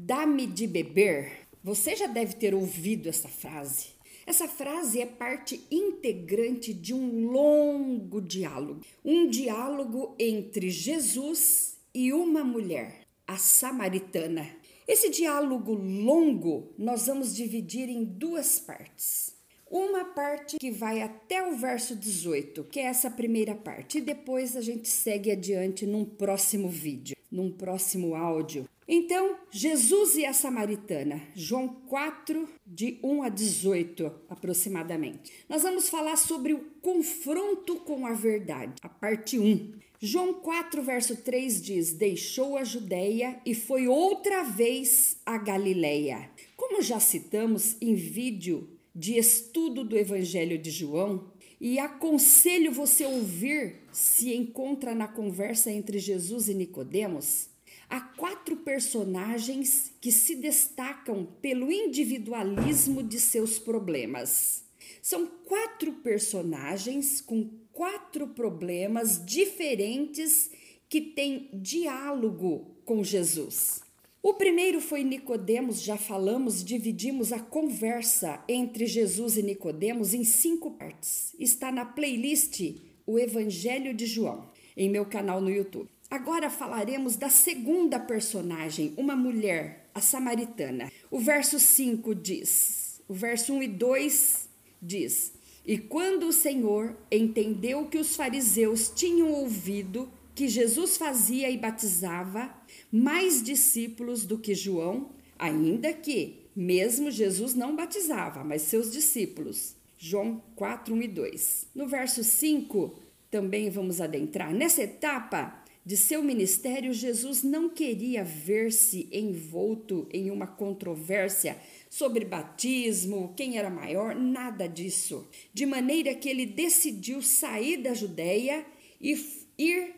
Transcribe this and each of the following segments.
Dá-me de beber. Você já deve ter ouvido essa frase. Essa frase é parte integrante de um longo diálogo, um diálogo entre Jesus e uma mulher, a samaritana. Esse diálogo longo nós vamos dividir em duas partes. Uma parte que vai até o verso 18, que é essa primeira parte, e depois a gente segue adiante num próximo vídeo, num próximo áudio. Então, Jesus e a Samaritana, João 4, de 1 a 18 aproximadamente. Nós vamos falar sobre o confronto com a verdade, a parte 1. João 4, verso 3 diz: Deixou a Judéia e foi outra vez a Galileia. Como já citamos em vídeo de estudo do Evangelho de João e aconselho você ouvir se encontra na conversa entre Jesus e Nicodemos. Há quatro personagens que se destacam pelo individualismo de seus problemas. São quatro personagens com quatro problemas diferentes que têm diálogo com Jesus. O primeiro foi Nicodemos, já falamos, dividimos a conversa entre Jesus e Nicodemos em cinco partes. Está na playlist O Evangelho de João, em meu canal no YouTube. Agora falaremos da segunda personagem, uma mulher, a samaritana. O verso 5 diz, o verso 1 e 2 diz: E quando o Senhor entendeu que os fariseus tinham ouvido que Jesus fazia e batizava mais discípulos do que João, ainda que mesmo Jesus não batizava, mas seus discípulos. João 4, 1 e 2. No verso 5, também vamos adentrar. Nessa etapa de seu ministério, Jesus não queria ver-se envolto em uma controvérsia sobre batismo, quem era maior, nada disso. De maneira que ele decidiu sair da Judéia e ir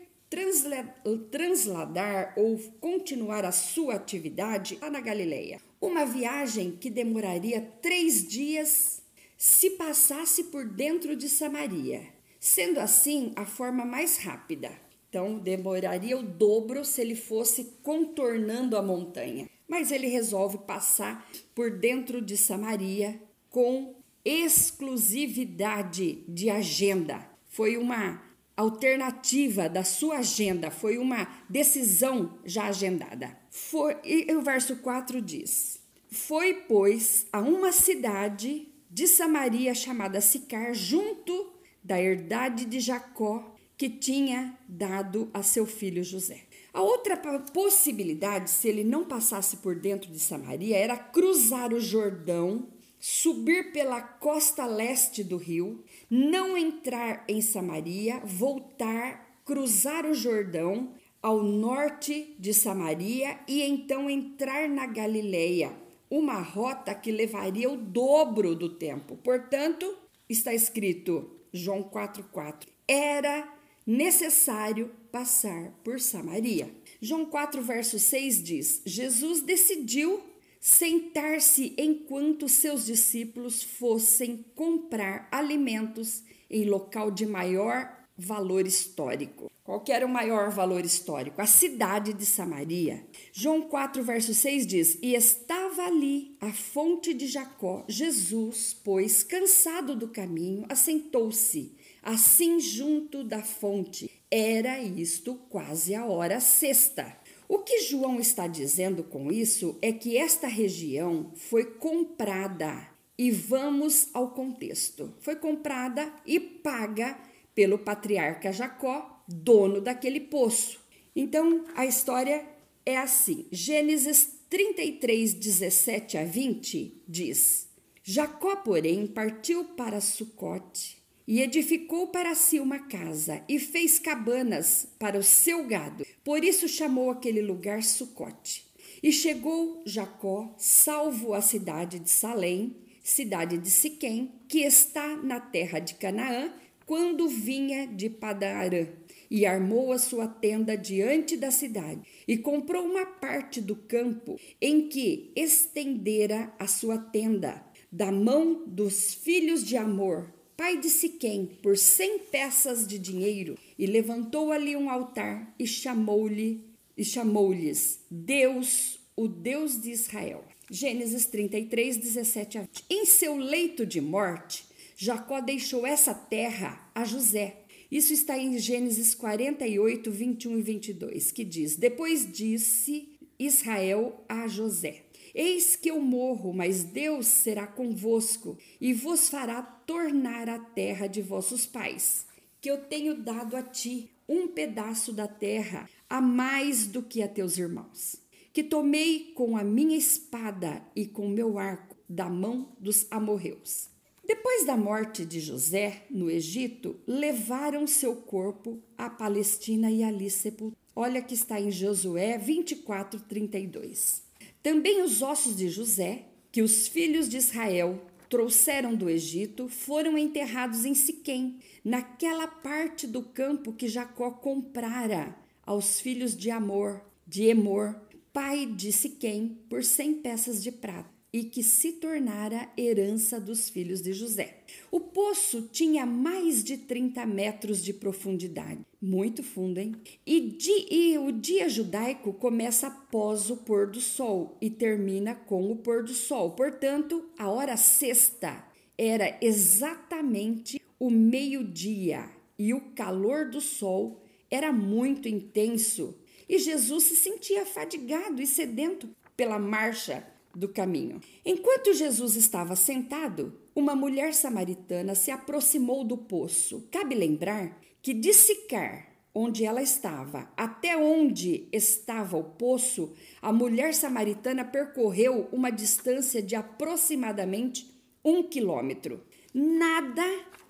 transladar ou continuar a sua atividade lá na Galileia. Uma viagem que demoraria três dias se passasse por dentro de Samaria, sendo assim a forma mais rápida. Então, demoraria o dobro se ele fosse contornando a montanha. Mas ele resolve passar por dentro de Samaria com exclusividade de agenda. Foi uma alternativa da sua agenda, foi uma decisão já agendada. Foi, e o verso 4 diz: Foi, pois, a uma cidade de Samaria chamada Sicar, junto da herdade de Jacó, que tinha dado a seu filho José. A outra possibilidade, se ele não passasse por dentro de Samaria, era cruzar o Jordão subir pela costa leste do rio, não entrar em Samaria, voltar, cruzar o Jordão ao norte de Samaria e então entrar na Galileia, uma rota que levaria o dobro do tempo. Portanto, está escrito João 4:4. Era necessário passar por Samaria. João 4 verso 6 diz: Jesus decidiu sentar-se enquanto seus discípulos fossem comprar alimentos em local de maior valor histórico. Qual era o maior valor histórico? A cidade de Samaria. João 4, verso 6 diz: E estava ali a fonte de Jacó. Jesus, pois, cansado do caminho, assentou-se, assim junto da fonte. Era isto quase a hora sexta. O que João está dizendo com isso é que esta região foi comprada. E vamos ao contexto. Foi comprada e paga pelo patriarca Jacó, dono daquele poço. Então a história é assim: Gênesis 33, 17 a 20 diz: Jacó, porém, partiu para Sucote e edificou para si uma casa e fez cabanas para o seu gado. Por isso chamou aquele lugar Sucote. E chegou Jacó, salvo a cidade de Salém, cidade de Siquém, que está na terra de Canaã, quando vinha de Padarã, e armou a sua tenda diante da cidade, e comprou uma parte do campo em que estendera a sua tenda, da mão dos filhos de Amor, pai de Siquém, por cem peças de dinheiro, e levantou ali um altar e chamou-lhe e chamou-lhes Deus o Deus de Israel. Gênesis 33, 17 a 20. Em seu leito de morte, Jacó deixou essa terra a José. Isso está em Gênesis 48, 21 e 22, que diz: Depois disse Israel a José: Eis que eu morro, mas Deus será convosco e vos fará tornar a terra de vossos pais, que eu tenho dado a ti um pedaço da terra a mais do que a teus irmãos, que tomei com a minha espada e com meu arco da mão dos amorreus. Depois da morte de José no Egito, levaram seu corpo à Palestina e ali sepultaram. Olha que está em Josué 24, 32. Também os ossos de José, que os filhos de Israel trouxeram do Egito, foram enterrados em Siquém, naquela parte do campo que Jacó comprara aos filhos de Amor, de Emor, pai de Siquém, por cem peças de prata e que se tornara herança dos filhos de José. O poço tinha mais de 30 metros de profundidade. Muito fundo, hein? E, di, e o dia judaico começa após o pôr do sol e termina com o pôr do sol. Portanto, a hora sexta era exatamente o meio-dia e o calor do sol era muito intenso. E Jesus se sentia fadigado e sedento pela marcha do caminho. Enquanto Jesus estava sentado, uma mulher samaritana se aproximou do poço. Cabe lembrar que de Sicar, onde ela estava, até onde estava o poço, a mulher samaritana percorreu uma distância de aproximadamente um quilômetro. Nada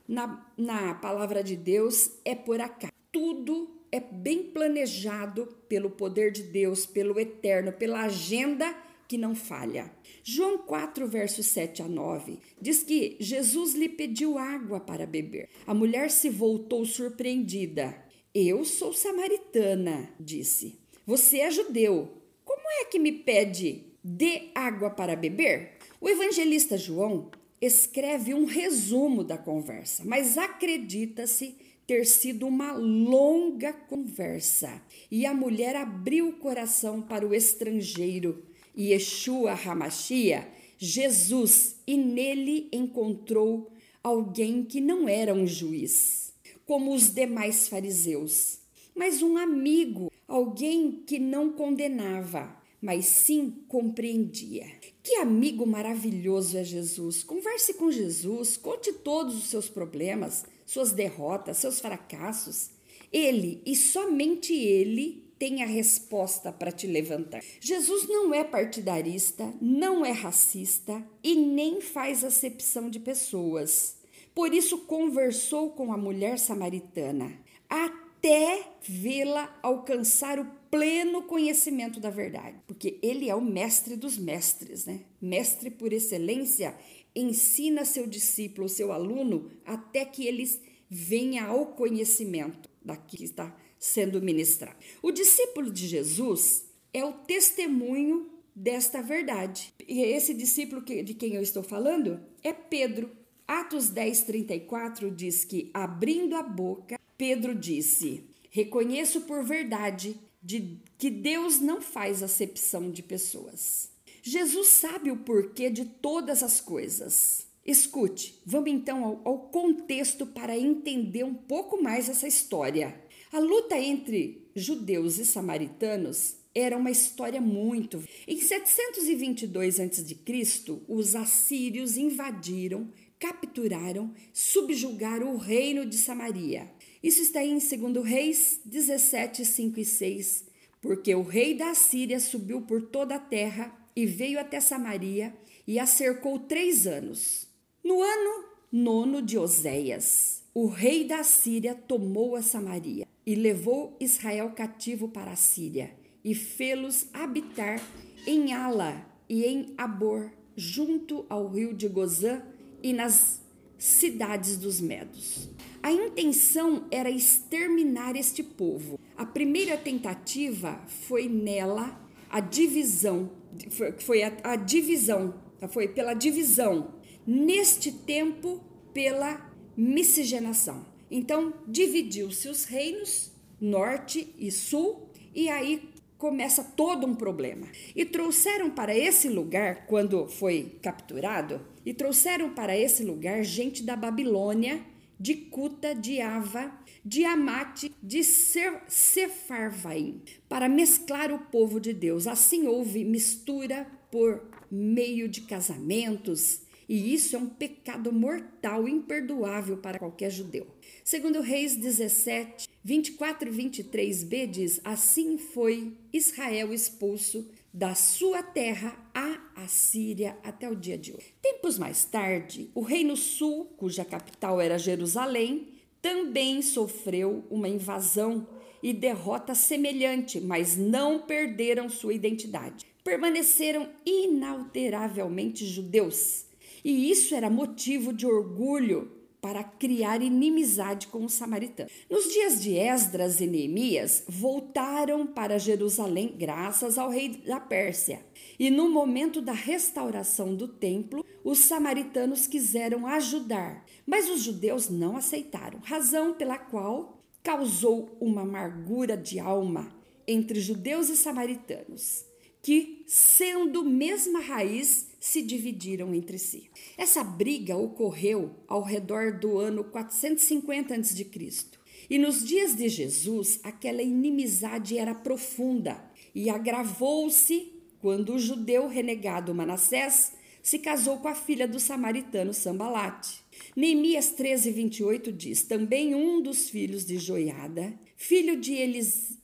na, na palavra de Deus é por acaso. Tudo é bem planejado pelo poder de Deus, pelo eterno, pela agenda que não falha. João 4, versos 7 a 9, diz que Jesus lhe pediu água para beber. A mulher se voltou surpreendida. Eu sou samaritana, disse. Você é judeu. Como é que me pede dê água para beber? O evangelista João escreve um resumo da conversa, mas acredita-se ter sido uma longa conversa. E a mulher abriu o coração para o estrangeiro Yeshua Hamashia, Jesus, e nele encontrou alguém que não era um juiz, como os demais fariseus, mas um amigo, alguém que não condenava, mas sim compreendia. Que amigo maravilhoso é Jesus! Converse com Jesus, conte todos os seus problemas, suas derrotas, seus fracassos. Ele e somente ele tem a resposta para te levantar. Jesus não é partidarista, não é racista e nem faz acepção de pessoas. Por isso conversou com a mulher samaritana até vê-la alcançar o pleno conhecimento da verdade, porque ele é o mestre dos mestres, né? Mestre por excelência, ensina seu discípulo, seu aluno, até que eles venha ao conhecimento daqui que está sendo ministrado. O discípulo de Jesus é o testemunho desta verdade. E esse discípulo de quem eu estou falando é Pedro. Atos 10, 34 diz que, abrindo a boca, Pedro disse: Reconheço por verdade de que Deus não faz acepção de pessoas. Jesus sabe o porquê de todas as coisas. Escute, vamos então ao, ao contexto para entender um pouco mais essa história. A luta entre judeus e samaritanos era uma história muito. Em 722 a.C., os assírios invadiram, capturaram, subjugaram o reino de Samaria. Isso está em 2 Reis 17, 5 e 6. Porque o rei da Assíria subiu por toda a terra e veio até Samaria e a cercou três anos. No ano nono de Oséias, o rei da Síria tomou a Samaria e levou Israel cativo para a Síria e fê-los habitar em Ala e em Abor, junto ao rio de Gozã e nas cidades dos Medos. A intenção era exterminar este povo. A primeira tentativa foi nela a divisão, foi, foi a, a divisão, foi pela divisão. Neste tempo, pela miscigenação. Então, dividiu-se os reinos, norte e sul, e aí começa todo um problema. E trouxeram para esse lugar, quando foi capturado, e trouxeram para esse lugar gente da Babilônia, de Cuta, de Ava, de Amate, de Sefarvaim, para mesclar o povo de Deus. Assim houve mistura por meio de casamentos, e isso é um pecado mortal, imperdoável para qualquer judeu. Segundo Reis 17, 24 e 23b diz: Assim foi Israel expulso da sua terra a Assíria até o dia de hoje. Tempos mais tarde, o Reino Sul, cuja capital era Jerusalém, também sofreu uma invasão e derrota semelhante, mas não perderam sua identidade. Permaneceram inalteravelmente judeus. E isso era motivo de orgulho para criar inimizade com os samaritanos. Nos dias de Esdras e Neemias, voltaram para Jerusalém graças ao rei da Pérsia. E no momento da restauração do templo, os samaritanos quiseram ajudar, mas os judeus não aceitaram, razão pela qual causou uma amargura de alma entre judeus e samaritanos, que, sendo mesma raiz, se dividiram entre si. Essa briga ocorreu ao redor do ano 450 a.C. E nos dias de Jesus, aquela inimizade era profunda e agravou-se quando o judeu renegado Manassés se casou com a filha do samaritano Sambalate. Neemias 13, 28 diz: Também um dos filhos de Joiada, filho de Elis,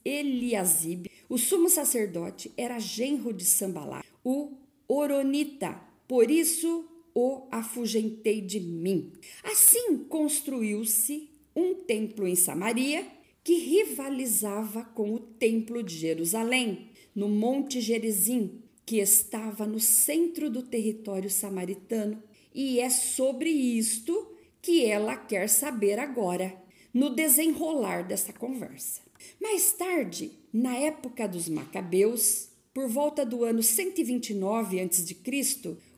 o sumo sacerdote, era genro de Sambalate, o Oronita, por isso o afugentei de mim. Assim construiu-se um templo em Samaria que rivalizava com o templo de Jerusalém, no Monte Gerizim, que estava no centro do território samaritano, e é sobre isto que ela quer saber agora, no desenrolar dessa conversa. Mais tarde, na época dos Macabeus, por volta do ano 129 a.C.,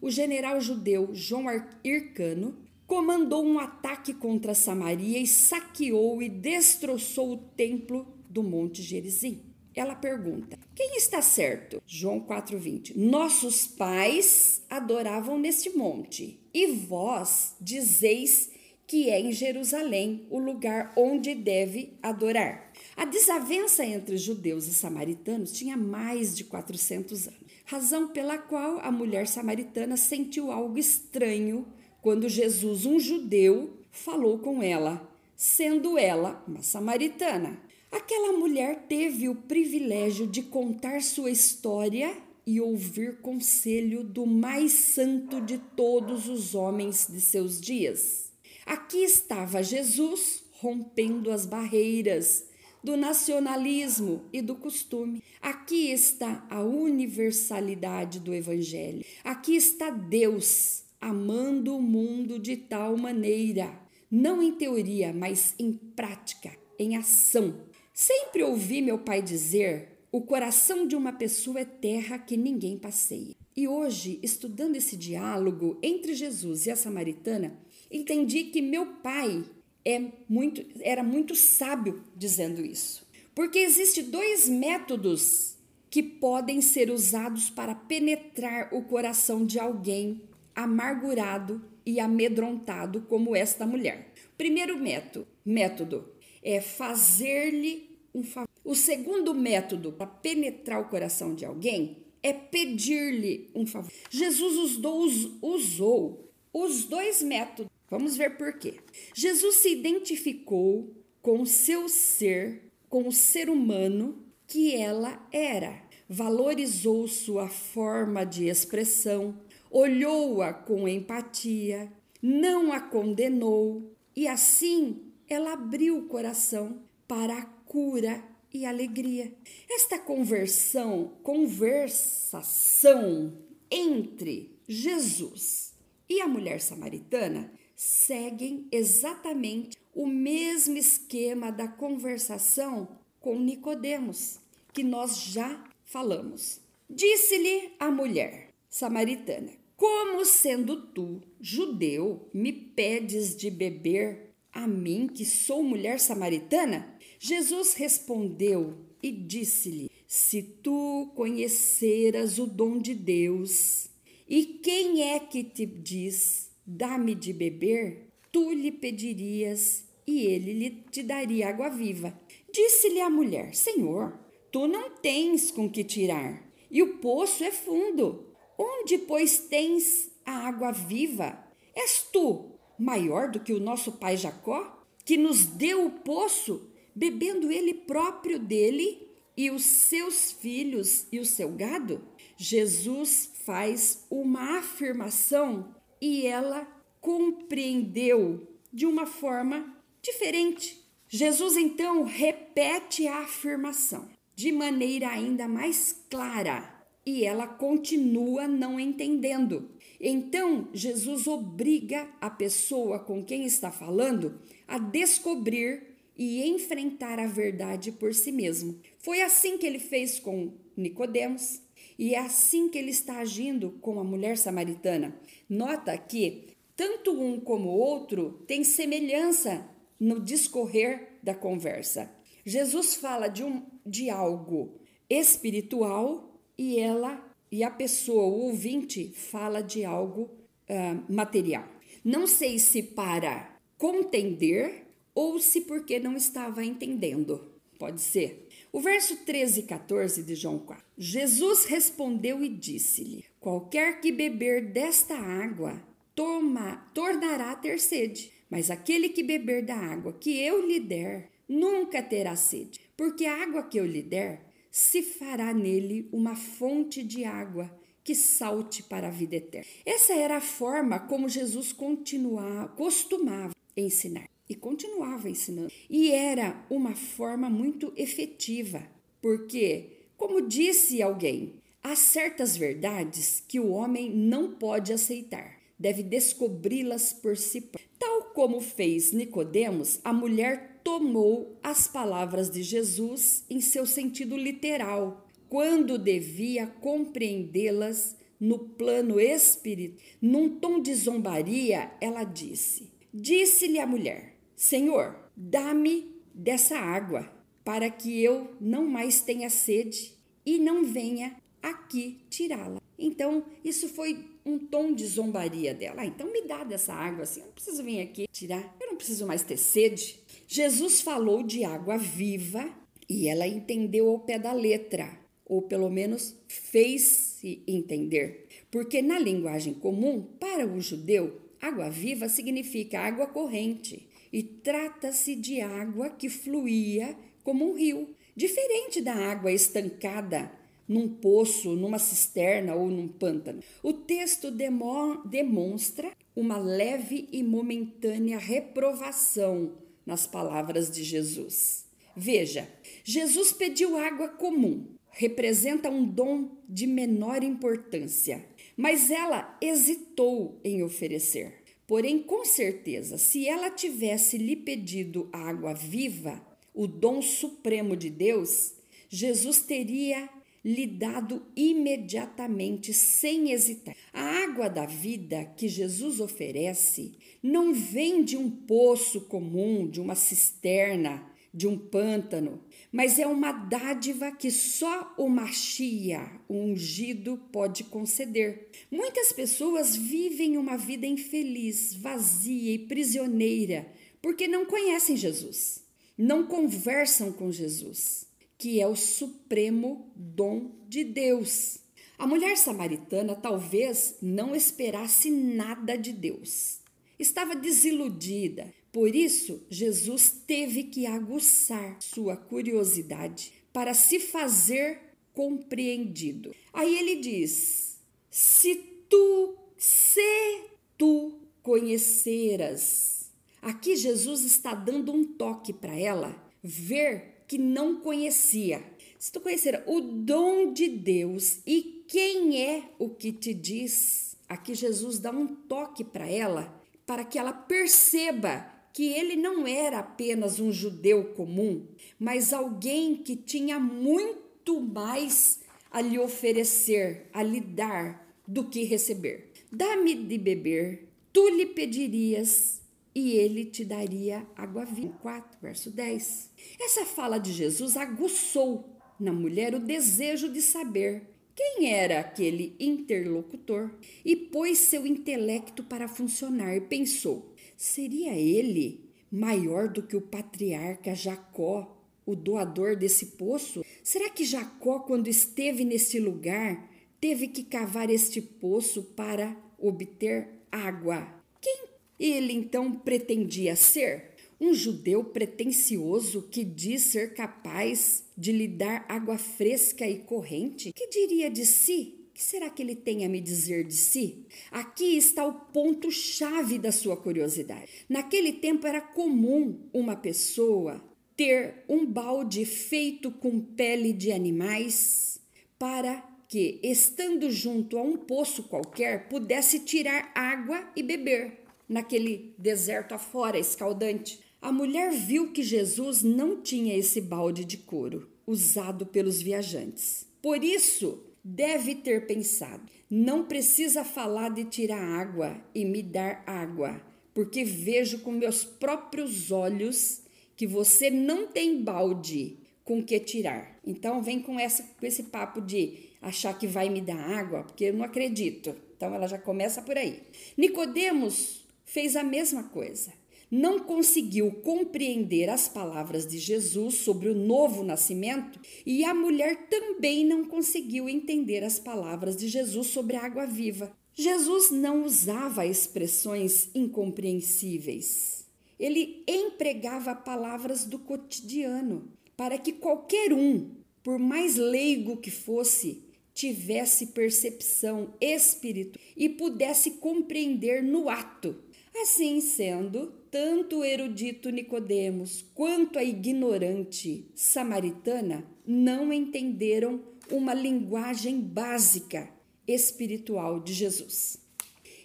o general judeu João Hircano comandou um ataque contra Samaria e saqueou e destroçou o templo do Monte Gerizim. Ela pergunta: Quem está certo? João 4:20. Nossos pais adoravam neste monte, e vós dizeis que é em Jerusalém o lugar onde deve adorar. A desavença entre judeus e samaritanos tinha mais de 400 anos, razão pela qual a mulher samaritana sentiu algo estranho quando Jesus, um judeu, falou com ela, sendo ela uma samaritana. Aquela mulher teve o privilégio de contar sua história e ouvir conselho do mais santo de todos os homens de seus dias. Aqui estava Jesus rompendo as barreiras do nacionalismo e do costume. Aqui está a universalidade do Evangelho. Aqui está Deus amando o mundo de tal maneira, não em teoria, mas em prática, em ação. Sempre ouvi meu pai dizer: o coração de uma pessoa é terra que ninguém passeia. E hoje, estudando esse diálogo entre Jesus e a samaritana, entendi que meu pai é muito, era muito sábio dizendo isso. Porque existem dois métodos que podem ser usados para penetrar o coração de alguém amargurado e amedrontado como esta mulher. Primeiro método, método é fazer-lhe um favor. O segundo método para penetrar o coração de alguém é pedir-lhe um favor. Jesus usou, usou os dois métodos Vamos ver por quê. Jesus se identificou com o seu ser, com o ser humano que ela era. Valorizou sua forma de expressão, olhou-a com empatia, não a condenou e assim ela abriu o coração para a cura e alegria. Esta conversão, conversação entre Jesus e a mulher samaritana seguem exatamente o mesmo esquema da conversação com Nicodemos, que nós já falamos. Disse-lhe a mulher samaritana: Como sendo tu judeu, me pedes de beber a mim, que sou mulher samaritana? Jesus respondeu e disse-lhe: Se tu conheceras o dom de Deus, e quem é que te diz, dá-me de beber, tu lhe pedirias e ele lhe te daria água viva. Disse-lhe a mulher: Senhor, tu não tens com que tirar, e o poço é fundo. Onde, pois, tens a água viva? És tu maior do que o nosso pai Jacó, que nos deu o poço, bebendo ele próprio dele e os seus filhos e o seu gado? Jesus faz uma afirmação e ela compreendeu de uma forma diferente. Jesus então repete a afirmação de maneira ainda mais clara e ela continua não entendendo. Então, Jesus obriga a pessoa com quem está falando a descobrir e enfrentar a verdade por si mesmo. Foi assim que ele fez com Nicodemos e é assim que ele está agindo com a mulher samaritana. Nota que tanto um como o outro têm semelhança no discorrer da conversa. Jesus fala de, um, de algo espiritual e ela e a pessoa, o ouvinte, fala de algo uh, material. Não sei se para contender ou se porque não estava entendendo. Pode ser. O verso 13 e 14 de João 4. Jesus respondeu e disse-lhe: Qualquer que beber desta água toma, tornará a ter sede, mas aquele que beber da água que eu lhe der nunca terá sede, porque a água que eu lhe der se fará nele uma fonte de água que salte para a vida eterna. Essa era a forma como Jesus continuava, costumava ensinar e continuava ensinando. E era uma forma muito efetiva, porque, como disse alguém, há certas verdades que o homem não pode aceitar, deve descobri-las por si próprio. Tal como fez Nicodemos, a mulher tomou as palavras de Jesus em seu sentido literal, quando devia compreendê-las no plano espírito. Num tom de zombaria, ela disse: Disse-lhe a mulher: Senhor, dá-me dessa água, para que eu não mais tenha sede e não venha aqui tirá-la. Então, isso foi um tom de zombaria dela. Ah, então me dá dessa água assim, eu não preciso vir aqui tirar, eu não preciso mais ter sede. Jesus falou de água viva e ela entendeu ao pé da letra, ou pelo menos fez-se entender. Porque na linguagem comum, para o judeu, água viva significa água corrente e trata-se de água que fluía como um rio, diferente da água estancada num poço, numa cisterna ou num pântano. O texto demo demonstra uma leve e momentânea reprovação nas palavras de Jesus. Veja, Jesus pediu água comum, representa um dom de menor importância, mas ela hesitou em oferecer. Porém, com certeza, se ela tivesse lhe pedido água viva, o dom supremo de Deus, Jesus teria lhe dado imediatamente, sem hesitar. A água da vida que Jesus oferece não vem de um poço comum, de uma cisterna, de um pântano, mas é uma dádiva que só o Machia, o ungido, pode conceder. Muitas pessoas vivem uma vida infeliz, vazia e prisioneira porque não conhecem Jesus, não conversam com Jesus que é o supremo dom de Deus. A mulher samaritana talvez não esperasse nada de Deus. Estava desiludida. Por isso, Jesus teve que aguçar sua curiosidade para se fazer compreendido. Aí ele diz: Se tu, se tu conheceras. Aqui Jesus está dando um toque para ela ver que não conhecia. Se tu conhecer o dom de Deus e quem é o que te diz, aqui Jesus dá um toque para ela, para que ela perceba que ele não era apenas um judeu comum, mas alguém que tinha muito mais a lhe oferecer, a lhe dar do que receber. Dá-me de beber, tu lhe pedirias e ele te daria água viva. 4, verso 10. Essa fala de Jesus aguçou na mulher o desejo de saber quem era aquele interlocutor e pôs seu intelecto para funcionar pensou: seria ele maior do que o patriarca Jacó, o doador desse poço? Será que Jacó, quando esteve nesse lugar, teve que cavar este poço para obter água? Quem ele então pretendia ser? Um judeu pretensioso que diz ser capaz de lhe dar água fresca e corrente? Que diria de si? Que será que ele tem a me dizer de si? Aqui está o ponto-chave da sua curiosidade. Naquele tempo era comum uma pessoa ter um balde feito com pele de animais para que, estando junto a um poço qualquer, pudesse tirar água e beber naquele deserto afora escaldante. A mulher viu que Jesus não tinha esse balde de couro usado pelos viajantes. Por isso, deve ter pensado: não precisa falar de tirar água e me dar água, porque vejo com meus próprios olhos que você não tem balde com que tirar. Então vem com, essa, com esse papo de achar que vai me dar água, porque eu não acredito. Então ela já começa por aí. Nicodemos fez a mesma coisa não conseguiu compreender as palavras de Jesus sobre o novo nascimento e a mulher também não conseguiu entender as palavras de Jesus sobre a água viva. Jesus não usava expressões incompreensíveis. Ele empregava palavras do cotidiano para que qualquer um, por mais leigo que fosse, tivesse percepção espiritual e pudesse compreender no ato. Assim sendo, tanto o erudito Nicodemos quanto a ignorante samaritana não entenderam uma linguagem básica espiritual de Jesus.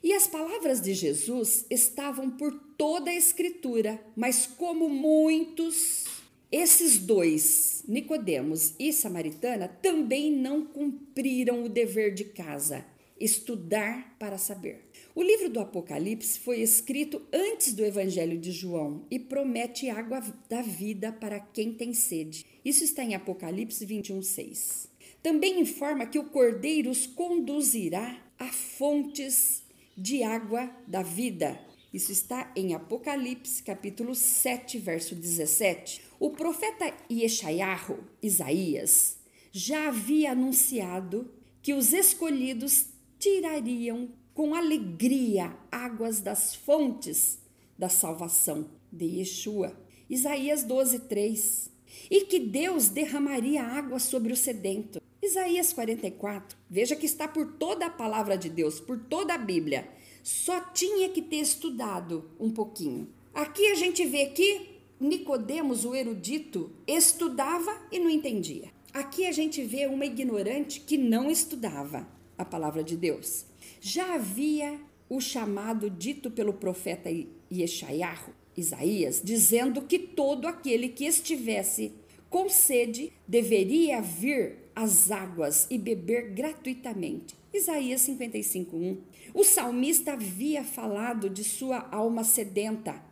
E as palavras de Jesus estavam por toda a escritura, mas como muitos, esses dois, Nicodemos e Samaritana, também não cumpriram o dever de casa, estudar para saber. O livro do Apocalipse foi escrito antes do Evangelho de João e promete água da vida para quem tem sede. Isso está em Apocalipse 21, 6. Também informa que o Cordeiro os conduzirá a fontes de água da vida. Isso está em Apocalipse, capítulo 7, verso 17. O profeta Yeshayahu, Isaías, já havia anunciado que os escolhidos tirariam com alegria águas das fontes da salvação de Yeshua. Isaías 12, 3. E que Deus derramaria água sobre o sedento. Isaías 44. Veja que está por toda a palavra de Deus, por toda a Bíblia. Só tinha que ter estudado um pouquinho. Aqui a gente vê que Nicodemos, o erudito, estudava e não entendia. Aqui a gente vê uma ignorante que não estudava a palavra de Deus. Já havia o chamado dito pelo profeta Yeshayahu, Isaías, dizendo que todo aquele que estivesse com sede deveria vir às águas e beber gratuitamente. Isaías 55:1. O salmista havia falado de sua alma sedenta,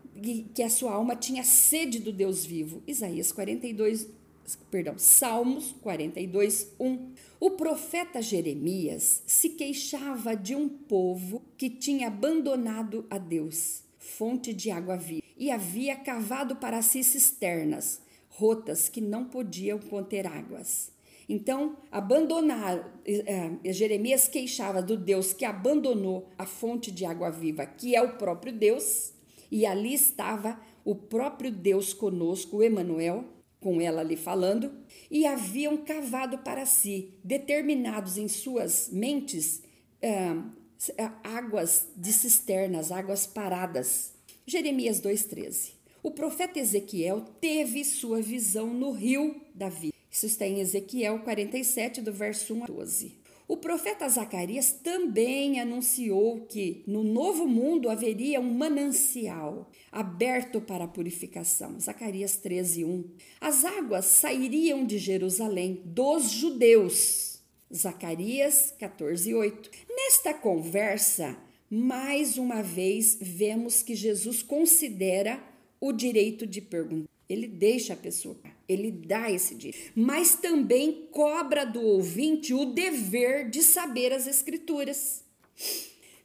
que a sua alma tinha sede do Deus vivo. Isaías 42, perdão, Salmos 42, 1. O profeta Jeremias se queixava de um povo que tinha abandonado a Deus, fonte de água viva, e havia cavado para si cisternas, rotas que não podiam conter águas. Então, abandonar, eh, eh, Jeremias queixava do Deus que abandonou a fonte de água viva, que é o próprio Deus, e ali estava o próprio Deus conosco, Emanuel, com ela ali falando, e haviam cavado para si, determinados em suas mentes, ah, águas de cisternas, águas paradas. Jeremias 2,13. O profeta Ezequiel teve sua visão no rio da vida. Isso está em Ezequiel 47, do verso 1 a 12. O profeta Zacarias também anunciou que no novo mundo haveria um manancial aberto para a purificação. Zacarias 13, 1. As águas sairiam de Jerusalém dos judeus. Zacarias 14, 8. Nesta conversa, Mais uma vez, vemos que Jesus considera o direito de perguntar. Ele deixa a pessoa, ele dá esse direito, mas também cobra do ouvinte o dever de saber as Escrituras.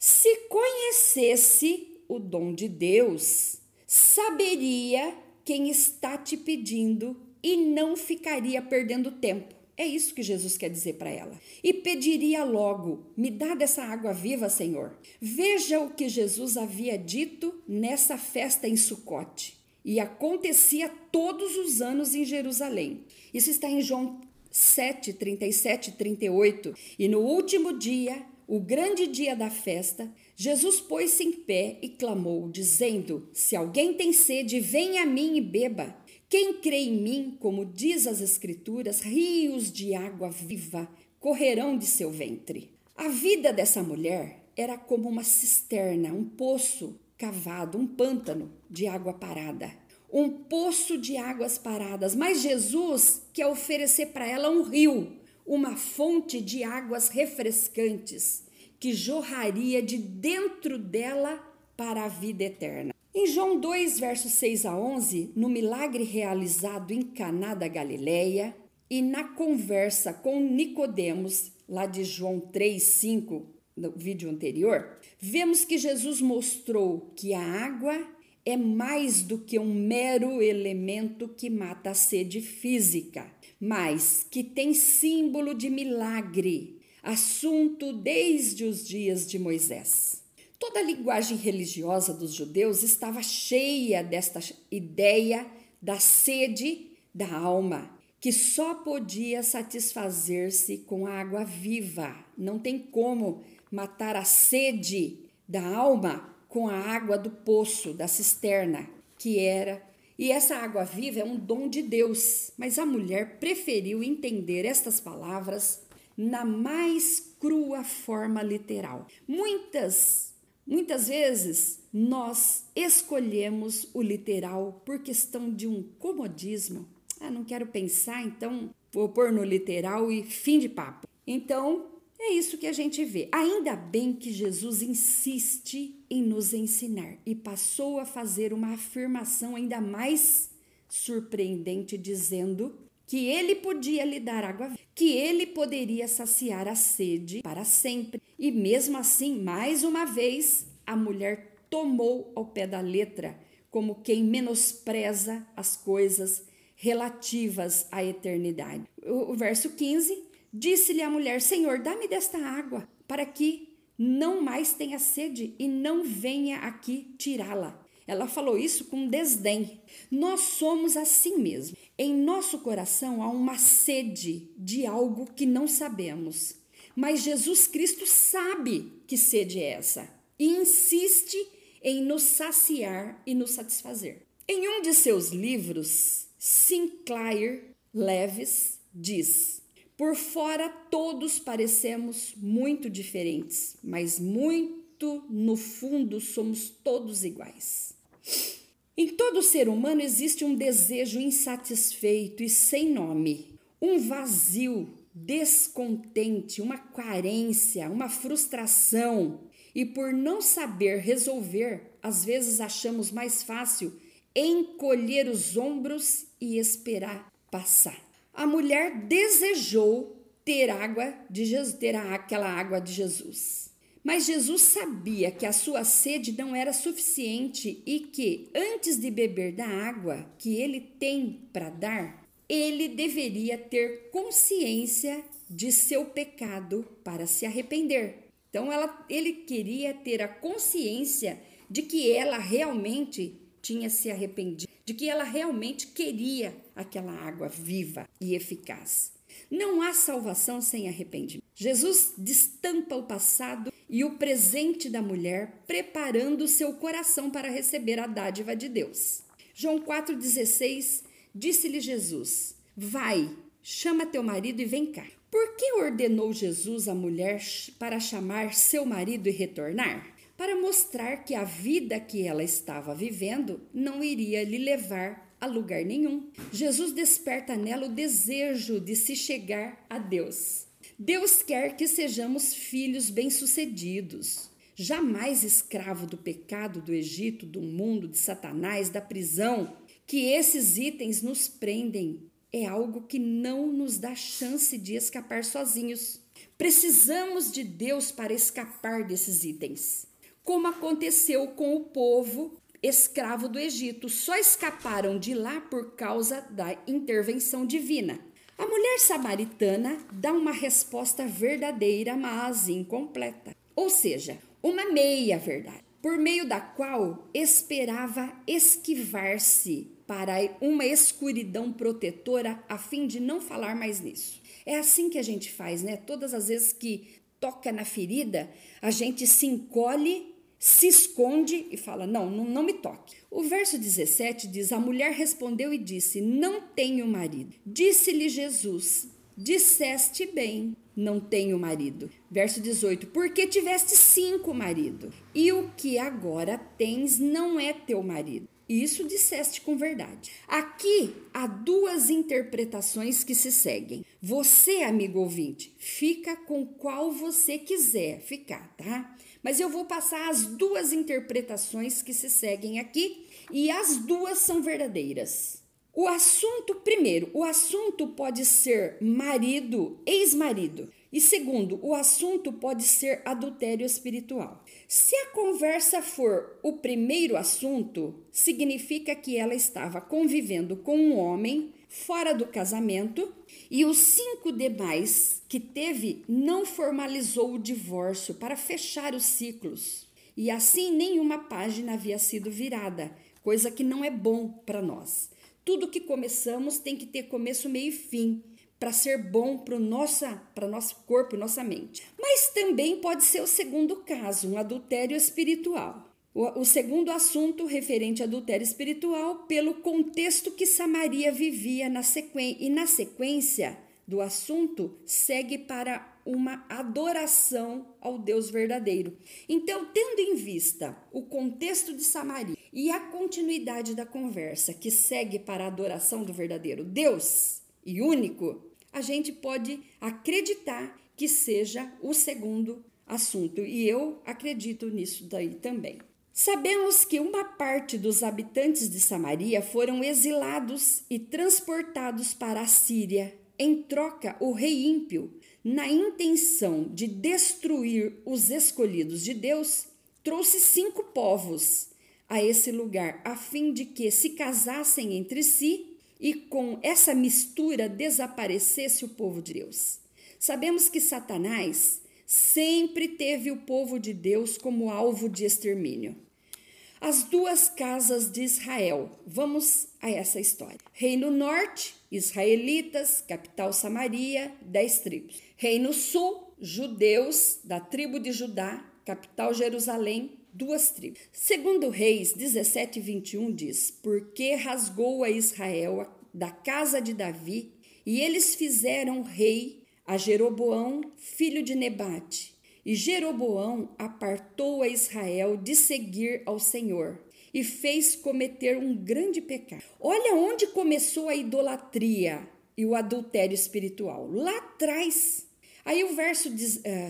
Se conhecesse o dom de Deus, saberia quem está te pedindo e não ficaria perdendo tempo. É isso que Jesus quer dizer para ela. E pediria logo: Me dá dessa água viva, Senhor. Veja o que Jesus havia dito nessa festa em Sucote. E acontecia todos os anos em Jerusalém. Isso está em João 7, 37 e 38. E no último dia, o grande dia da festa, Jesus pôs-se em pé e clamou, dizendo: Se alguém tem sede, venha a mim e beba. Quem crê em mim, como diz as Escrituras, rios de água viva correrão de seu ventre. A vida dessa mulher era como uma cisterna, um poço cavado, um pântano de água parada. Um poço de águas paradas, mas Jesus quer oferecer para ela um rio, uma fonte de águas refrescantes que jorraria de dentro dela para a vida eterna. Em João 2, versos 6 a 11, no milagre realizado em Caná da Galileia e na conversa com Nicodemos, lá de João 3, 5, no vídeo anterior, vemos que Jesus mostrou que a água é mais do que um mero elemento que mata a sede física, mas que tem símbolo de milagre, assunto desde os dias de Moisés. Toda a linguagem religiosa dos judeus estava cheia desta ideia da sede da alma, que só podia satisfazer-se com a água viva. Não tem como matar a sede da alma com a água do poço, da cisterna, que era. E essa água viva é um dom de Deus, mas a mulher preferiu entender estas palavras na mais crua forma literal. Muitas Muitas vezes nós escolhemos o literal por questão de um comodismo. Ah, não quero pensar, então vou pôr no literal e fim de papo. Então, é isso que a gente vê. Ainda bem que Jesus insiste em nos ensinar e passou a fazer uma afirmação ainda mais surpreendente, dizendo que ele podia lhe dar água, que ele poderia saciar a sede para sempre. E mesmo assim, mais uma vez, a mulher tomou ao pé da letra, como quem menospreza as coisas relativas à eternidade. O, verso 15: Disse-lhe a mulher: Senhor, dá-me desta água, para que não mais tenha sede e não venha aqui tirá-la. Ela falou isso com desdém. Nós somos assim mesmo. Em nosso coração há uma sede de algo que não sabemos. Mas Jesus Cristo sabe que sede é essa e insiste em nos saciar e nos satisfazer. Em um de seus livros, Sinclair Leves diz: Por fora todos parecemos muito diferentes, mas muito no fundo somos todos iguais. Em todo ser humano existe um desejo insatisfeito e sem nome, um vazio, descontente, uma carência, uma frustração. E por não saber resolver, às vezes achamos mais fácil encolher os ombros e esperar passar. A mulher desejou ter água de Jesus, ter aquela água de Jesus. Mas Jesus sabia que a sua sede não era suficiente e que, antes de beber da água que ele tem para dar, ele deveria ter consciência de seu pecado para se arrepender. Então, ela, ele queria ter a consciência de que ela realmente tinha se arrependido, de que ela realmente queria aquela água viva e eficaz. Não há salvação sem arrependimento. Jesus destampa o passado e o presente da mulher, preparando seu coração para receber a dádiva de Deus. João 4,16 disse-lhe Jesus: Vai, chama teu marido e vem cá. Por que ordenou Jesus a mulher para chamar seu marido e retornar? Para mostrar que a vida que ela estava vivendo não iria lhe levar a lugar nenhum. Jesus desperta nela o desejo de se chegar a Deus. Deus quer que sejamos filhos bem-sucedidos. jamais escravo do pecado, do Egito, do mundo, de Satanás, da prisão, que esses itens nos prendem. É algo que não nos dá chance de escapar sozinhos. Precisamos de Deus para escapar desses itens. Como aconteceu com o povo escravo do Egito, só escaparam de lá por causa da intervenção divina. A mulher samaritana dá uma resposta verdadeira, mas incompleta, ou seja, uma meia verdade, por meio da qual esperava esquivar-se para uma escuridão protetora a fim de não falar mais nisso. É assim que a gente faz, né? Todas as vezes que toca na ferida, a gente se encolhe se esconde e fala: não, não, não me toque. O verso 17 diz: A mulher respondeu e disse: Não tenho marido. Disse-lhe Jesus: Disseste bem, não tenho marido. Verso 18: Porque tiveste cinco maridos, e o que agora tens não é teu marido. Isso disseste com verdade. Aqui há duas interpretações que se seguem. Você, amigo ouvinte, fica com qual você quiser ficar, tá? Mas eu vou passar as duas interpretações que se seguem aqui e as duas são verdadeiras. O assunto, primeiro, o assunto pode ser marido, ex-marido. E segundo, o assunto pode ser adultério espiritual. Se a conversa for o primeiro assunto, significa que ela estava convivendo com um homem fora do casamento e os cinco demais que teve não formalizou o divórcio para fechar os ciclos. E assim nenhuma página havia sido virada, coisa que não é bom para nós. Tudo que começamos tem que ter começo, meio e fim para ser bom para o nosso corpo, nossa mente. Mas também pode ser o segundo caso, um adultério espiritual. O, o segundo assunto referente a adultério espiritual, pelo contexto que Samaria vivia na sequência, e na sequência do assunto segue para uma adoração ao Deus verdadeiro. Então, tendo em vista o contexto de Samaria e a continuidade da conversa que segue para a adoração do verdadeiro Deus e único, a gente pode acreditar que seja o segundo assunto. E eu acredito nisso daí também. Sabemos que uma parte dos habitantes de Samaria foram exilados e transportados para a Síria. Em troca, o rei ímpio, na intenção de destruir os escolhidos de Deus, trouxe cinco povos a esse lugar, a fim de que se casassem entre si e com essa mistura desaparecesse o povo de Deus. Sabemos que Satanás sempre teve o povo de Deus como alvo de extermínio. As duas casas de Israel. Vamos a essa história. Reino Norte, israelitas, capital Samaria, dez tribos. Reino Sul, judeus, da tribo de Judá, capital Jerusalém, duas tribos. Segundo Reis 17, 21 diz: Porque rasgou a Israel da casa de Davi, e eles fizeram rei a Jeroboão, filho de Nebate, e Jeroboão apartou a Israel de seguir ao Senhor e fez cometer um grande pecado. Olha onde começou a idolatria e o adultério espiritual. Lá atrás. Aí o verso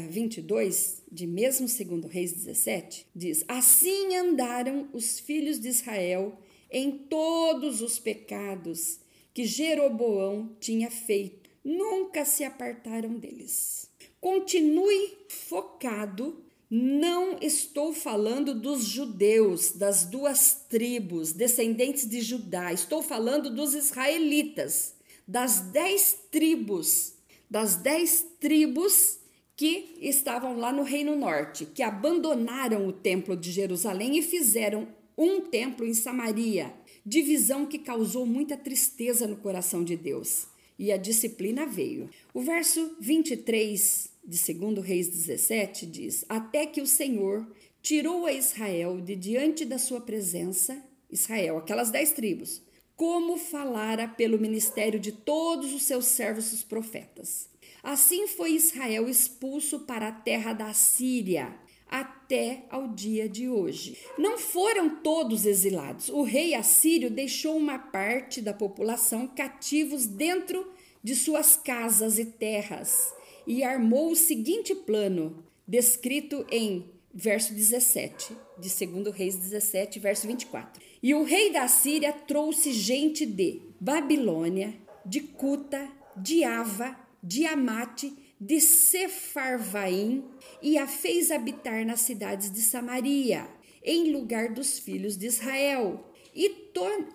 22, eh, de mesmo segundo Reis 17, diz: Assim andaram os filhos de Israel em todos os pecados que Jeroboão tinha feito. Nunca se apartaram deles. Continue focado. Não estou falando dos judeus, das duas tribos, descendentes de Judá. Estou falando dos israelitas, das dez tribos, das dez tribos que estavam lá no Reino Norte, que abandonaram o templo de Jerusalém e fizeram um templo em Samaria. Divisão que causou muita tristeza no coração de Deus. E a disciplina veio. O verso 23 de 2 Reis 17 diz: Até que o Senhor tirou a Israel de diante da sua presença, Israel, aquelas dez tribos, como falara pelo ministério de todos os seus servos, os profetas. Assim foi Israel expulso para a terra da Síria, até ao dia de hoje. Não foram todos exilados. O rei assírio deixou uma parte da população cativos dentro de suas casas e terras e armou o seguinte plano, descrito em verso 17, de 2 Reis 17, verso 24. E o rei da Síria trouxe gente de Babilônia, de Cuta, de Ava, de Amate, de Sefarvaim e a fez habitar nas cidades de Samaria, em lugar dos filhos de Israel. E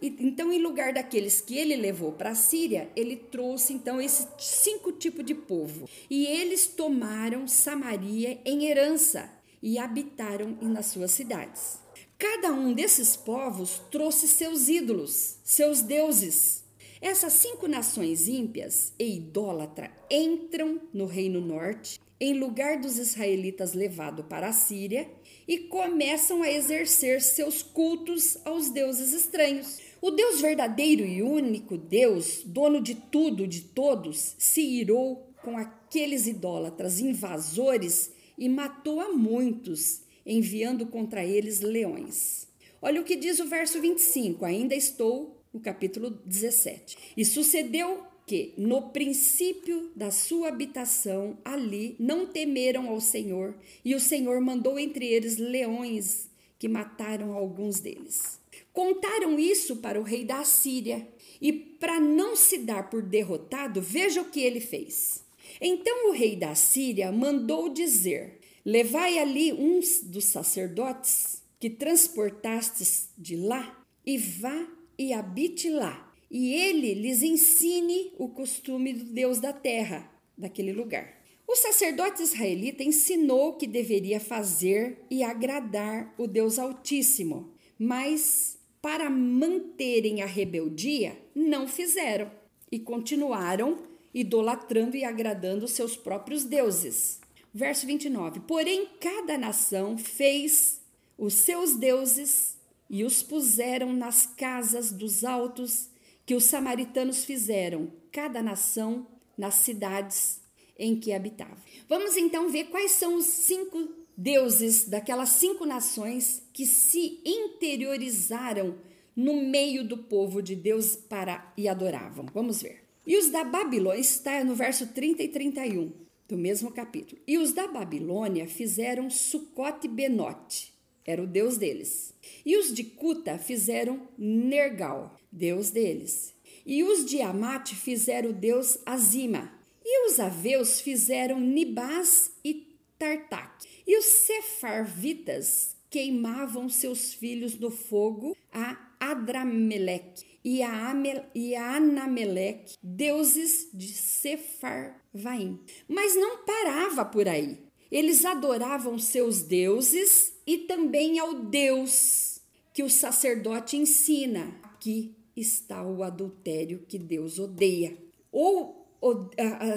então, em lugar daqueles que ele levou para a Síria, ele trouxe então esses cinco tipos de povo. E eles tomaram Samaria em herança e habitaram nas suas cidades. Cada um desses povos trouxe seus ídolos, seus deuses. Essas cinco nações ímpias e idólatras entram no Reino Norte, em lugar dos israelitas levados para a Síria, e começam a exercer seus cultos aos deuses estranhos. O Deus verdadeiro e único Deus, dono de tudo, de todos, se irou com aqueles idólatras invasores e matou a muitos enviando contra eles leões. Olha o que diz o verso 25, ainda estou no capítulo 17. E sucedeu que, no princípio da sua habitação ali, não temeram ao Senhor, e o Senhor mandou entre eles leões que mataram alguns deles. Contaram isso para o rei da Assíria, e para não se dar por derrotado, veja o que ele fez. Então o rei da Síria mandou dizer: Levai ali uns dos sacerdotes que transportastes de lá, e vá e habite lá, e ele lhes ensine o costume do Deus da terra, daquele lugar. O sacerdote israelita ensinou que deveria fazer e agradar o Deus Altíssimo, mas para manterem a rebeldia, não fizeram e continuaram idolatrando e agradando seus próprios deuses. Verso 29. Porém, cada nação fez os seus deuses e os puseram nas casas dos altos que os samaritanos fizeram, cada nação nas cidades em que habitava. Vamos então ver quais são os cinco deuses daquelas cinco nações que se interiorizaram no meio do povo de Deus para e adoravam. Vamos ver. E os da Babilônia, está no verso 30 e 31 do mesmo capítulo. E os da Babilônia fizeram Sucote Benote, era o deus deles. E os de Cuta fizeram Nergal, deus deles. E os de Amate fizeram o deus Azima. E os aveus fizeram Nibás e Tartak. E os sefarvitas queimavam seus filhos no fogo a Adrameleque e a, Amel, e a Anameleque, deuses de Sefarvaim. Mas não parava por aí. Eles adoravam seus deuses e também ao Deus que o sacerdote ensina. Aqui está o adultério que Deus odeia. Ou,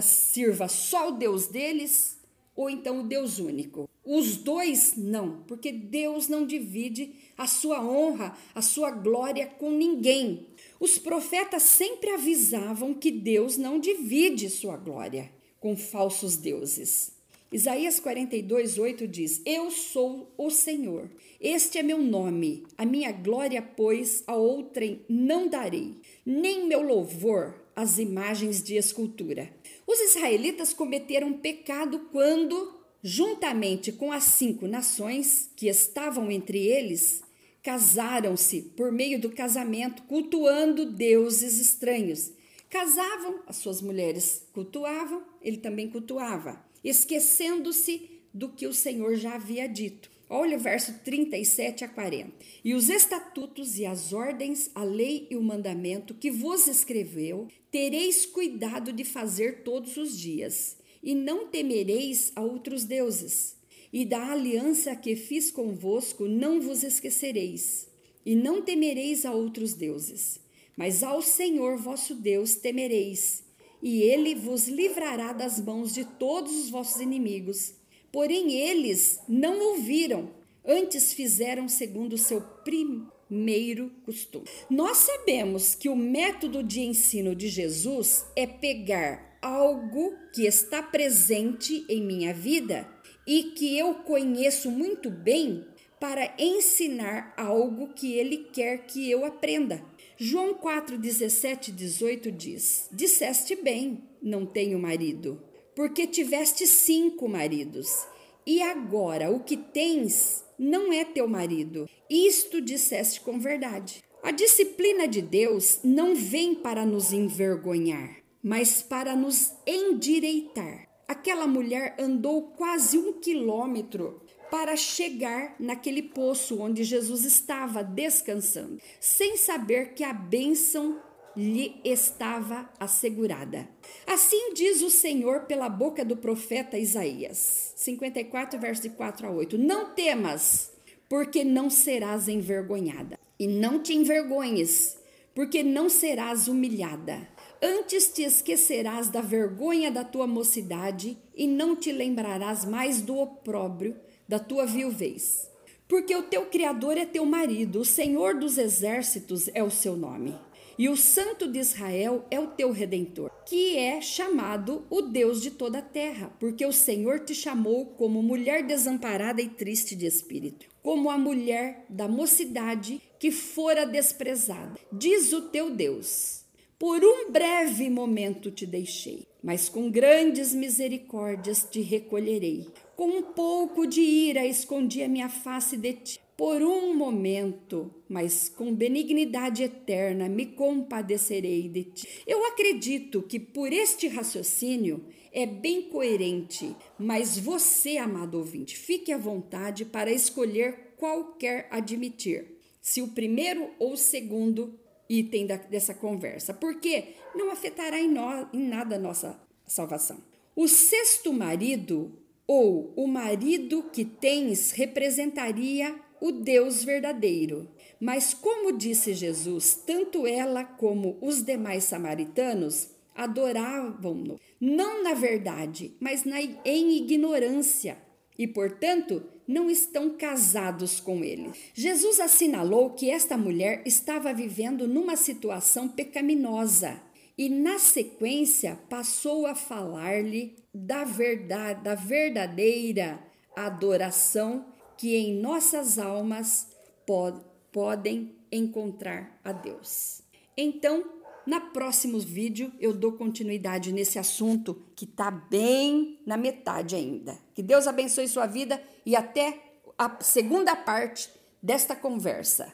sirva só o Deus deles, ou então o Deus único. Os dois não, porque Deus não divide a sua honra, a sua glória com ninguém. Os profetas sempre avisavam que Deus não divide sua glória com falsos deuses. Isaías 42, 8 diz: Eu sou o Senhor, este é meu nome, a minha glória, pois, a outrem não darei, nem meu louvor às imagens de escultura. Os israelitas cometeram pecado quando juntamente com as cinco nações que estavam entre eles, casaram-se por meio do casamento, cultuando deuses estranhos. Casavam, as suas mulheres cultuavam, ele também cultuava, esquecendo-se do que o Senhor já havia dito. Olha o verso 37 a 40. E os estatutos e as ordens, a lei e o mandamento que vos escreveu, tereis cuidado de fazer todos os dias e não temereis a outros deuses. E da aliança que fiz convosco não vos esquecereis, e não temereis a outros deuses. Mas ao Senhor vosso Deus temereis, e ele vos livrará das mãos de todos os vossos inimigos. Porém, eles não ouviram, antes fizeram segundo o seu primeiro costume. Nós sabemos que o método de ensino de Jesus é pegar algo que está presente em minha vida e que eu conheço muito bem para ensinar algo que ele quer que eu aprenda. João 4, 17 e 18 diz: Disseste bem, não tenho marido, porque tiveste cinco maridos, E agora o que tens não é teu marido. Isto disseste com verdade. A disciplina de Deus não vem para nos envergonhar, mas para nos endireitar. Aquela mulher andou quase um quilômetro para chegar naquele poço onde Jesus estava descansando, sem saber que a bênção lhe estava assegurada. Assim diz o Senhor pela boca do profeta Isaías, 54, verso de 4 a 8: Não temas, porque não serás envergonhada, e não te envergonhes, porque não serás humilhada. Antes te esquecerás da vergonha da tua mocidade e não te lembrarás mais do opróbrio da tua viuvez. Porque o teu Criador é teu marido, o Senhor dos exércitos é o seu nome. E o Santo de Israel é o teu redentor, que é chamado o Deus de toda a terra, porque o Senhor te chamou como mulher desamparada e triste de espírito, como a mulher da mocidade que fora desprezada. Diz o teu Deus: Por um breve momento te deixei, mas com grandes misericórdias te recolherei. Com um pouco de ira escondi a minha face de ti. Por um momento, mas com benignidade eterna me compadecerei de ti. Eu acredito que por este raciocínio é bem coerente, mas você, amado ouvinte, fique à vontade para escolher qual quer admitir, se o primeiro ou o segundo item da, dessa conversa, porque não afetará em, no, em nada a nossa salvação. O sexto marido ou o marido que tens representaria o Deus verdadeiro. Mas, como disse Jesus, tanto ela como os demais samaritanos adoravam-no, não na verdade, mas na, em ignorância, e, portanto, não estão casados com ele. Jesus assinalou que esta mulher estava vivendo numa situação pecaminosa e, na sequência, passou a falar-lhe da verdade, da verdadeira adoração que em nossas almas pod podem encontrar a Deus. Então, na próximo vídeo eu dou continuidade nesse assunto que está bem na metade ainda. Que Deus abençoe sua vida e até a segunda parte desta conversa.